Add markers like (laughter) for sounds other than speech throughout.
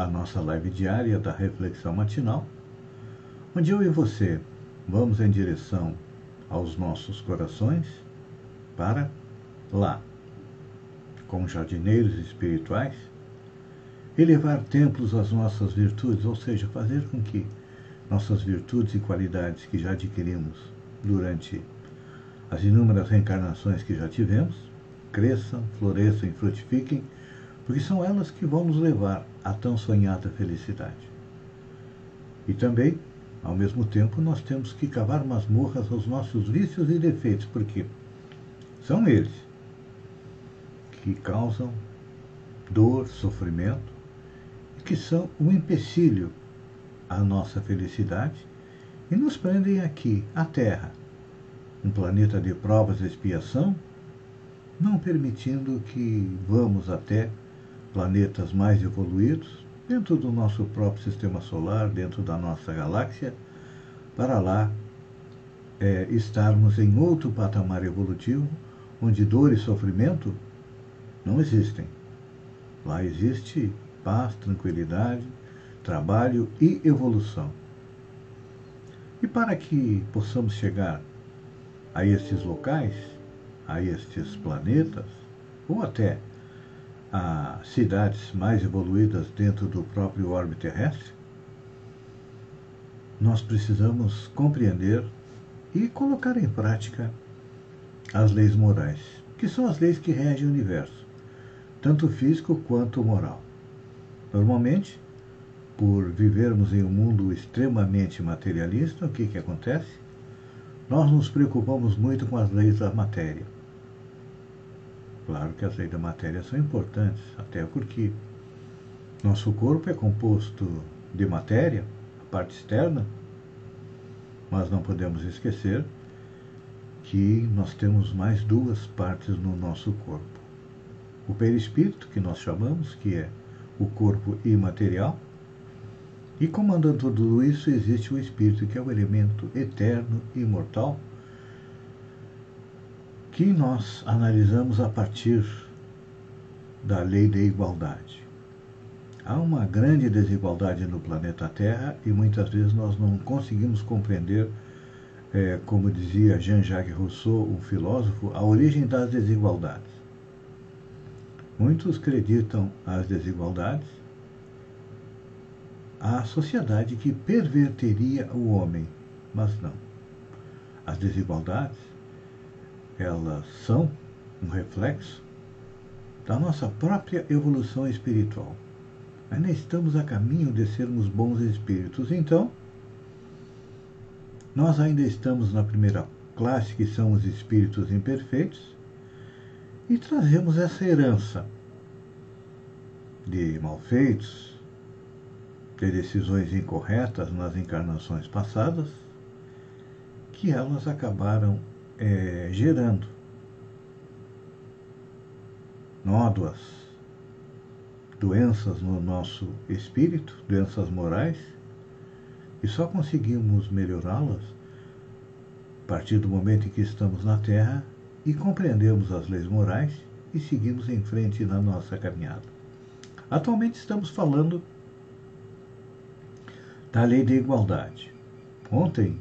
à nossa live diária da reflexão matinal, onde eu e você vamos em direção aos nossos corações para lá, como jardineiros espirituais, elevar templos às nossas virtudes, ou seja, fazer com que nossas virtudes e qualidades que já adquirimos durante as inúmeras reencarnações que já tivemos cresçam, floresçam e frutifiquem, porque são elas que vão nos levar à tão sonhada felicidade. E também, ao mesmo tempo, nós temos que cavar masmorras aos nossos vícios e defeitos, porque são eles que causam dor, sofrimento, e que são um empecilho à nossa felicidade e nos prendem aqui, à Terra, um planeta de provas e expiação, não permitindo que vamos até planetas mais evoluídos, dentro do nosso próprio sistema solar, dentro da nossa galáxia, para lá é, estarmos em outro patamar evolutivo, onde dor e sofrimento não existem. Lá existe paz, tranquilidade, trabalho e evolução. E para que possamos chegar a estes locais, a estes planetas, ou até a cidades mais evoluídas dentro do próprio orbe terrestre, nós precisamos compreender e colocar em prática as leis morais, que são as leis que regem o universo, tanto físico quanto moral. Normalmente, por vivermos em um mundo extremamente materialista, o que, que acontece? Nós nos preocupamos muito com as leis da matéria. Claro que as leis da matéria são importantes, até porque nosso corpo é composto de matéria, a parte externa, mas não podemos esquecer que nós temos mais duas partes no nosso corpo. O perispírito, que nós chamamos, que é o corpo imaterial, e comandando tudo isso existe o espírito, que é o elemento eterno e imortal, que nós analisamos a partir da lei da igualdade. Há uma grande desigualdade no planeta Terra e muitas vezes nós não conseguimos compreender, é, como dizia Jean-Jacques Rousseau, um filósofo, a origem das desigualdades. Muitos acreditam as desigualdades a sociedade que perverteria o homem, mas não. As desigualdades, elas são um reflexo da nossa própria evolução espiritual. Ainda estamos a caminho de sermos bons espíritos, então, nós ainda estamos na primeira classe, que são os espíritos imperfeitos, e trazemos essa herança de malfeitos, de decisões incorretas nas encarnações passadas, que elas acabaram é, gerando nódoas, doenças no nosso espírito, doenças morais, e só conseguimos melhorá-las a partir do momento em que estamos na Terra e compreendemos as leis morais e seguimos em frente na nossa caminhada. Atualmente estamos falando da lei da igualdade. Ontem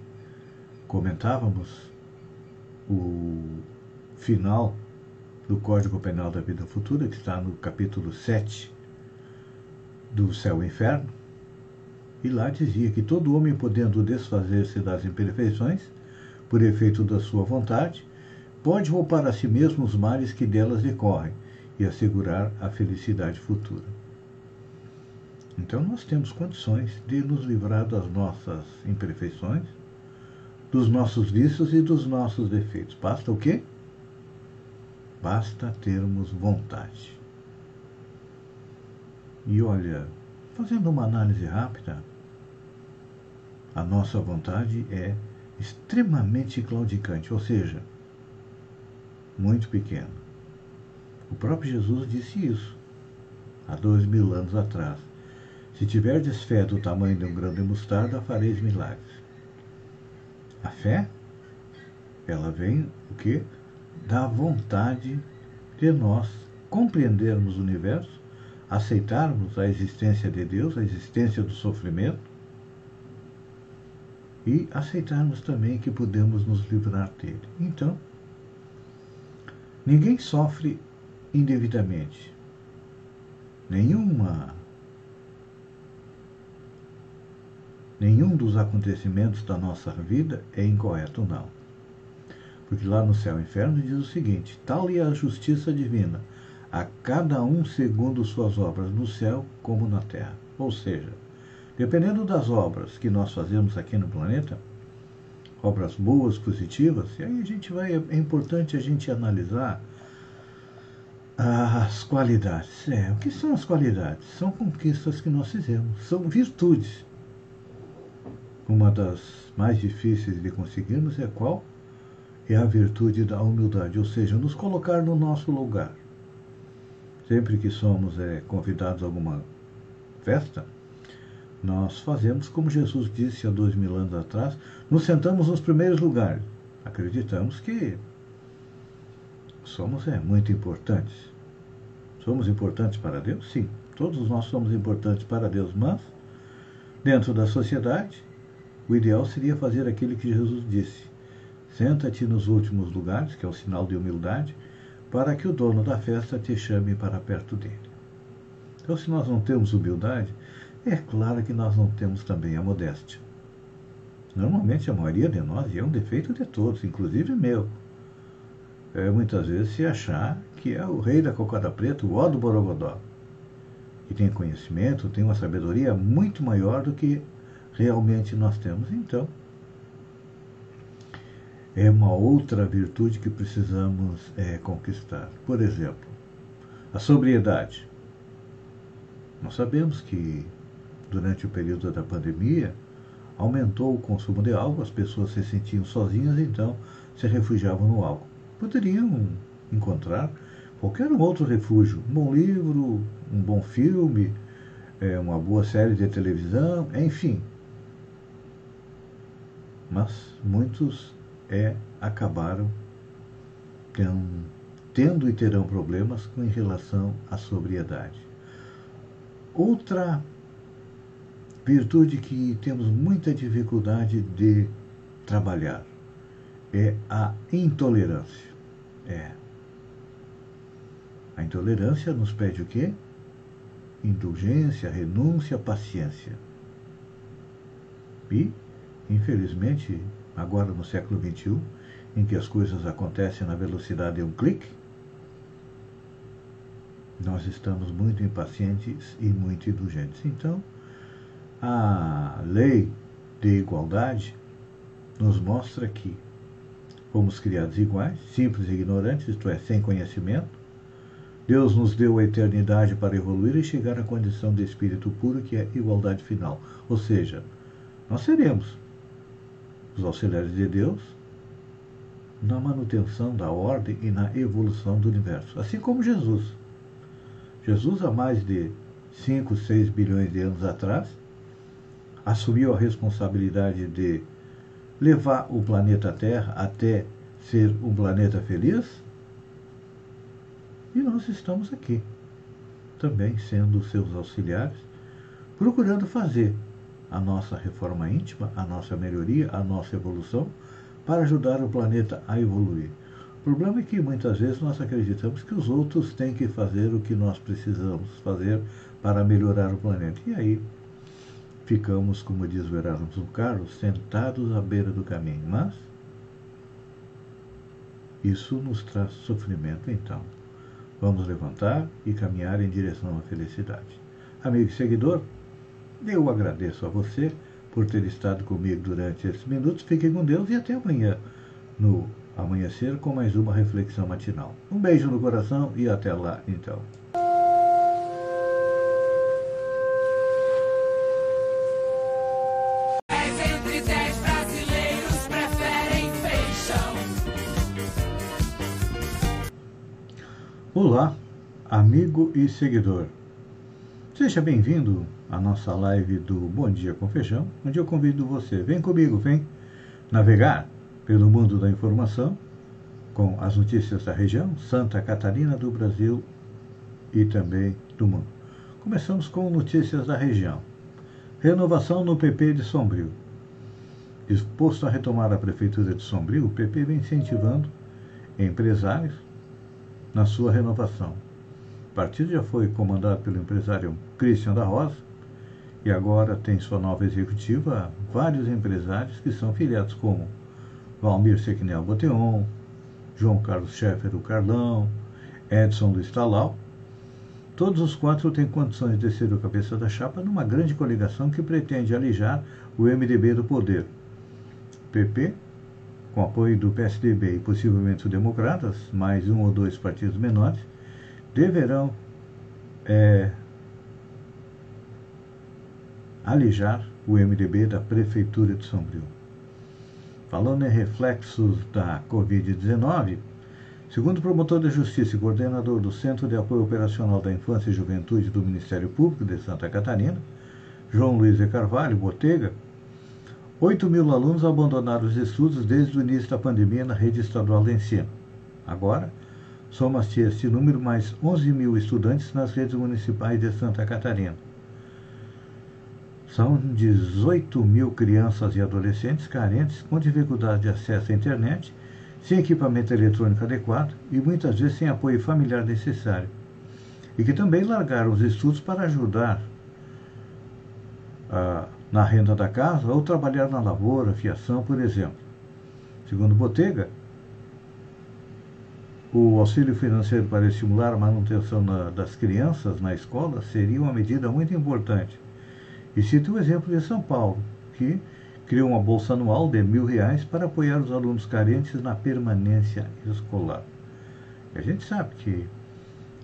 comentávamos o final do Código Penal da Vida Futura, que está no capítulo 7 do Céu e Inferno, e lá dizia que todo homem, podendo desfazer-se das imperfeições, por efeito da sua vontade, pode poupar a si mesmo os males que delas decorrem e assegurar a felicidade futura. Então nós temos condições de nos livrar das nossas imperfeições, dos nossos vícios e dos nossos defeitos. Basta o quê? Basta termos vontade. E olha, fazendo uma análise rápida, a nossa vontade é extremamente claudicante, ou seja, muito pequena. O próprio Jesus disse isso há dois mil anos atrás. Se tiverdes fé do tamanho de um grão de mostarda, fareis milagres. A fé, ela vem o que? Da vontade de nós compreendermos o universo, aceitarmos a existência de Deus, a existência do sofrimento e aceitarmos também que podemos nos livrar dele. Então, ninguém sofre indevidamente. Nenhuma nenhum dos acontecimentos da nossa vida é incorreto, não. Porque lá no céu e inferno diz o seguinte: tal é a justiça divina, a cada um segundo suas obras, no céu como na terra. Ou seja, dependendo das obras que nós fazemos aqui no planeta, obras boas, positivas, e aí a gente vai, é importante a gente analisar as qualidades. É, o que são as qualidades? São conquistas que nós fizemos, são virtudes. Uma das mais difíceis de conseguirmos é qual? É a virtude da humildade, ou seja, nos colocar no nosso lugar. Sempre que somos é, convidados a alguma festa, nós fazemos como Jesus disse há dois mil anos atrás, nos sentamos nos primeiros lugares. Acreditamos que somos é, muito importantes. Somos importantes para Deus? Sim, todos nós somos importantes para Deus, mas dentro da sociedade, o ideal seria fazer aquilo que Jesus disse: senta-te nos últimos lugares, que é o sinal de humildade, para que o dono da festa te chame para perto dele. Então, se nós não temos humildade, é claro que nós não temos também a modéstia. Normalmente a maioria de nós, e é um defeito de todos, inclusive meu, é muitas vezes se achar que é o rei da cocada preta, o ó do Borogodó. Que tem conhecimento, tem uma sabedoria muito maior do que realmente nós temos. Então, é uma outra virtude que precisamos é, conquistar. Por exemplo, a sobriedade. Nós sabemos que durante o período da pandemia aumentou o consumo de álcool, as pessoas se sentiam sozinhas, então se refugiavam no álcool. Poderiam encontrar qualquer outro refúgio, um bom livro, um bom filme, é, uma boa série de televisão, enfim. Mas muitos é, acabaram tendo, tendo e terão problemas com relação à sobriedade. Outra virtude que temos muita dificuldade de trabalhar é a intolerância. É. A intolerância nos pede o quê? Indulgência, renúncia, paciência. E, infelizmente, agora no século XXI, em que as coisas acontecem na velocidade de um clique, nós estamos muito impacientes e muito indulgentes. Então, a lei de igualdade nos mostra que fomos criados iguais, simples e ignorantes, isto é, sem conhecimento. Deus nos deu a eternidade para evoluir e chegar à condição de espírito puro, que é igualdade final. Ou seja, nós seremos os auxiliares de Deus na manutenção da ordem e na evolução do universo. Assim como Jesus. Jesus, há mais de 5, 6 bilhões de anos atrás, assumiu a responsabilidade de levar o planeta Terra até ser um planeta feliz. E nós estamos aqui, também sendo seus auxiliares, procurando fazer a nossa reforma íntima, a nossa melhoria, a nossa evolução, para ajudar o planeta a evoluir. O problema é que muitas vezes nós acreditamos que os outros têm que fazer o que nós precisamos fazer para melhorar o planeta. E aí ficamos, como diz o Erasmo Carlos, sentados à beira do caminho. Mas isso nos traz sofrimento, então. Vamos levantar e caminhar em direção à felicidade. Amigo e seguidor, eu agradeço a você por ter estado comigo durante esses minutos. Fiquem com Deus e até amanhã no amanhecer com mais uma reflexão matinal. Um beijo no coração e até lá então. Olá, amigo e seguidor. Seja bem-vindo à nossa live do Bom Dia com Feijão, onde eu convido você, vem comigo, vem navegar pelo mundo da informação com as notícias da região, Santa Catarina, do Brasil e também do mundo. Começamos com notícias da região. Renovação no PP de Sombrio. Disposto a retomar a prefeitura de Sombrio, o PP vem incentivando empresários na sua renovação. O partido já foi comandado pelo empresário Christian da Rosa e agora tem sua nova executiva vários empresários que são filiados como Valmir Sequinel Boteon, João Carlos Schaeffer, o Carlão, Edson do Estalau. Todos os quatro têm condições de ser o cabeça da chapa numa grande coligação que pretende alijar o MDB do poder. PP com apoio do PSDB e possivelmente os democratas, mais um ou dois partidos menores, deverão é, alijar o MDB da Prefeitura de Sombrio. Falando em reflexos da Covid-19, segundo o promotor de justiça e coordenador do Centro de Apoio Operacional da Infância e Juventude do Ministério Público de Santa Catarina, João Luiz de Carvalho Botega, 8 mil alunos abandonaram os estudos desde o início da pandemia na rede estadual de ensino. Agora, soma-se este número mais 11 mil estudantes nas redes municipais de Santa Catarina. São 18 mil crianças e adolescentes carentes com dificuldade de acesso à internet, sem equipamento eletrônico adequado e muitas vezes sem apoio familiar necessário, e que também largaram os estudos para ajudar a na renda da casa ou trabalhar na lavoura, fiação, por exemplo. Segundo Botega, o auxílio financeiro para estimular a manutenção na, das crianças na escola seria uma medida muito importante. E cito o exemplo de São Paulo, que criou uma bolsa anual de mil reais para apoiar os alunos carentes na permanência escolar. E a gente sabe que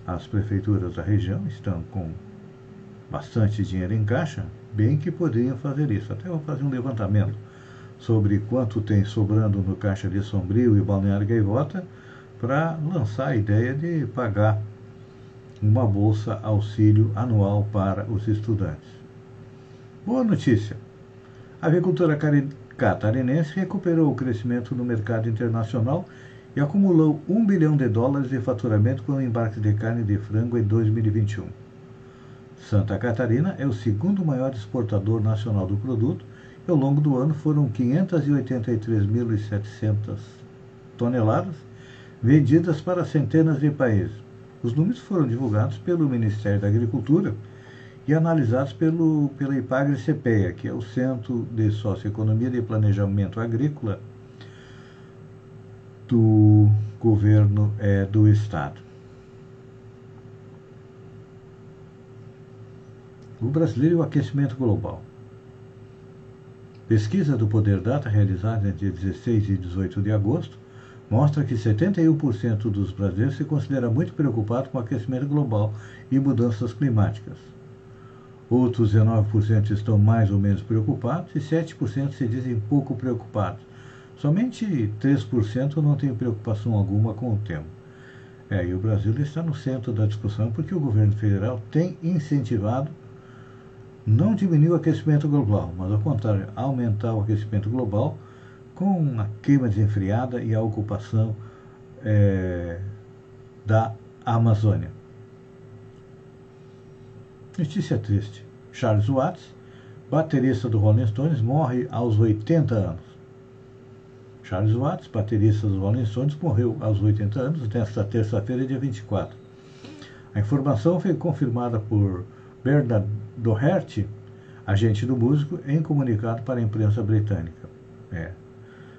as prefeituras da região estão com bastante dinheiro em caixa bem que poderiam fazer isso. Até vou fazer um levantamento sobre quanto tem sobrando no Caixa de Sombrio e Balneário Gaivota para lançar a ideia de pagar uma bolsa auxílio anual para os estudantes. Boa notícia! A agricultura catarinense recuperou o crescimento no mercado internacional e acumulou 1 bilhão de dólares de faturamento com o embarque de carne de frango em 2021. Santa Catarina é o segundo maior exportador nacional do produto e ao longo do ano foram 583.700 toneladas vendidas para centenas de países. Os números foram divulgados pelo Ministério da Agricultura e analisados pelo, pela IPAGRE-CPEA, que é o Centro de Socioeconomia e Planejamento Agrícola do governo é, do Estado. O brasileiro e o aquecimento global. Pesquisa do Poder Data realizada entre 16 e 18 de agosto mostra que 71% dos brasileiros se considera muito preocupado com o aquecimento global e mudanças climáticas. Outros 19% estão mais ou menos preocupados e 7% se dizem pouco preocupados. Somente 3% não têm preocupação alguma com o tema. É, e o Brasil está no centro da discussão porque o governo federal tem incentivado não diminuir o aquecimento global, mas ao contrário, aumentar o aquecimento global com a queima desenfreada e a ocupação é, da Amazônia. Notícia triste. Charles Watts, baterista do Rolling Stones, morre aos 80 anos. Charles Watts, baterista dos Rolling Stones, morreu aos 80 anos nesta terça-feira, dia 24. A informação foi confirmada por Bernard Doherty, agente do músico, em comunicado para a imprensa britânica. É.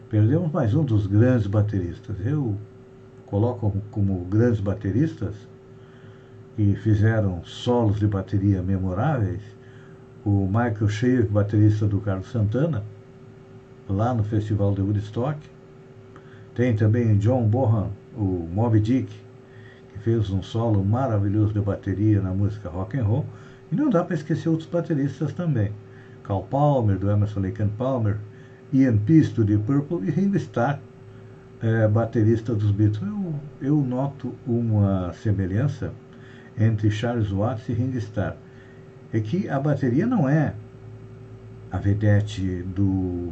Perdemos mais um dos grandes bateristas. Eu coloco como, grandes bateristas que fizeram solos de bateria memoráveis o Michael Shea, baterista do Carlos Santana, lá no Festival de Woodstock. Tem também John Bonham, o Moby Dick, que fez um solo maravilhoso de bateria na música rock and roll. E não dá para esquecer outros bateristas também. Carl Palmer, do Emerson Lake and Palmer, Ian do Deep Purple e Ringo Starr, é, baterista dos Beatles. Eu, eu noto uma semelhança entre Charles Watts e Ringo Starr. É que a bateria não é a vedete do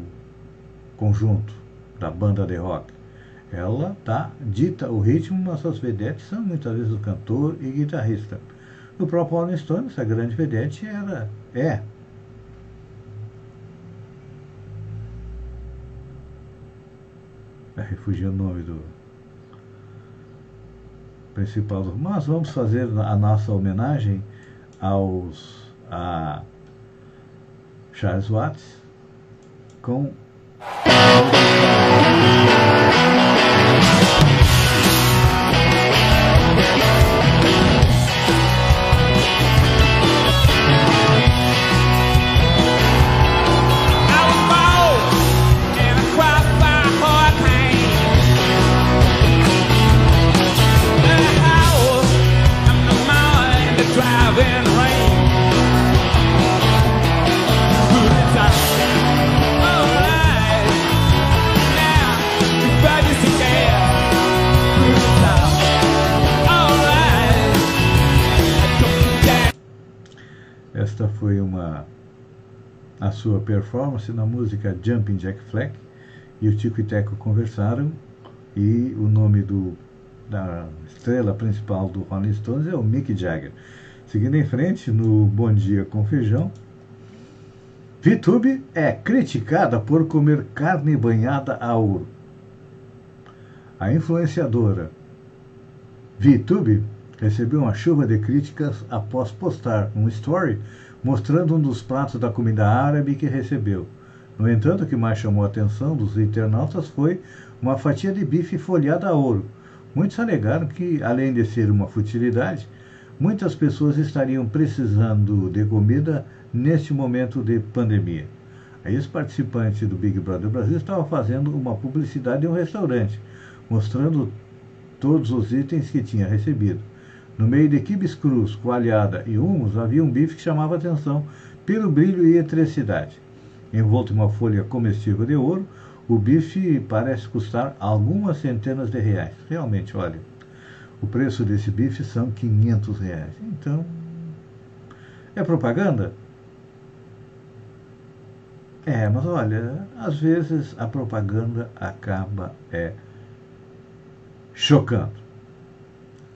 conjunto, da banda de rock. Ela tá, dita o ritmo, mas as vedetes são muitas vezes o cantor e guitarrista. No próprio Rolling Stones, a grande vedete era, é é, o nome do principal. Mas vamos fazer a nossa homenagem aos a Charles Watts com Esta foi uma a sua performance na música Jumping Jack Fleck e o Tico e Teco conversaram e o nome do, da estrela principal do Rolling Stones é o Mick Jagger. Seguindo em frente, no Bom Dia com Feijão, VTube é criticada por comer carne banhada a ouro. A influenciadora VTube recebeu uma chuva de críticas após postar um story mostrando um dos pratos da comida árabe que recebeu. No entanto, o que mais chamou a atenção dos internautas foi uma fatia de bife folhada a ouro. Muitos alegaram que, além de ser uma futilidade, muitas pessoas estariam precisando de comida neste momento de pandemia. A ex-participante do Big Brother Brasil estava fazendo uma publicidade em um restaurante, mostrando todos os itens que tinha recebido. No meio de quibes crus, coalhada e humus, havia um bife que chamava atenção pelo brilho e eletricidade. Envolto em uma folha comestível de ouro, o bife parece custar algumas centenas de reais. Realmente, olha, o preço desse bife são 500 reais. Então, é propaganda? É, mas olha, às vezes a propaganda acaba é chocando.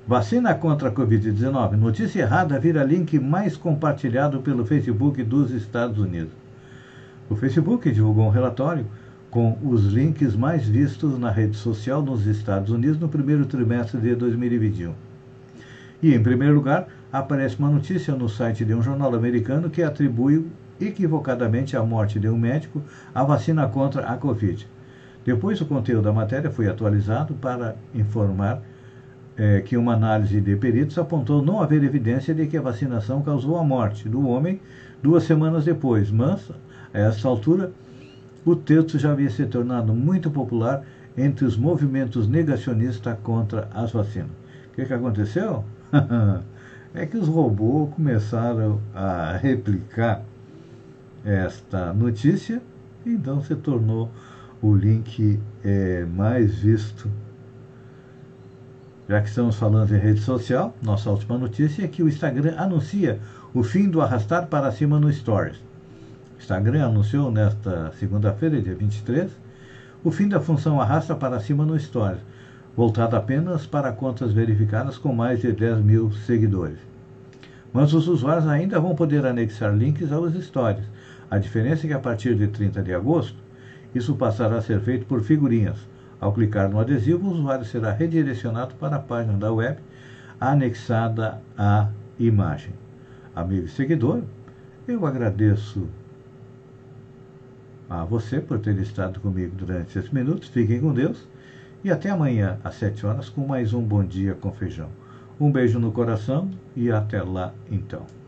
Vacina contra a Covid-19. Notícia errada vira link mais compartilhado pelo Facebook dos Estados Unidos. O Facebook divulgou um relatório com os links mais vistos na rede social nos Estados Unidos no primeiro trimestre de 2021. E, em primeiro lugar, aparece uma notícia no site de um jornal americano que atribui equivocadamente a morte de um médico à vacina contra a Covid. Depois, o conteúdo da matéria foi atualizado para informar é, que uma análise de peritos apontou não haver evidência de que a vacinação causou a morte do homem duas semanas depois, mas, a essa altura, o texto já havia se tornado muito popular entre os movimentos negacionistas contra as vacinas. O que, que aconteceu? (laughs) é que os robôs começaram a replicar esta notícia, então se tornou o link é, mais visto já que estamos falando em rede social, nossa última notícia é que o Instagram anuncia o fim do arrastar para cima no Stories. Instagram anunciou nesta segunda-feira, dia 23, o fim da função arrasta para cima no Stories, voltada apenas para contas verificadas com mais de 10 mil seguidores. Mas os usuários ainda vão poder anexar links aos stories. A diferença é que a partir de 30 de agosto, isso passará a ser feito por figurinhas ao clicar no adesivo, o usuário será redirecionado para a página da web anexada à imagem. Amigo e seguidor, eu agradeço a você por ter estado comigo durante esses minutos. Fiquem com Deus e até amanhã às 7 horas com mais um Bom Dia com Feijão. Um beijo no coração e até lá então.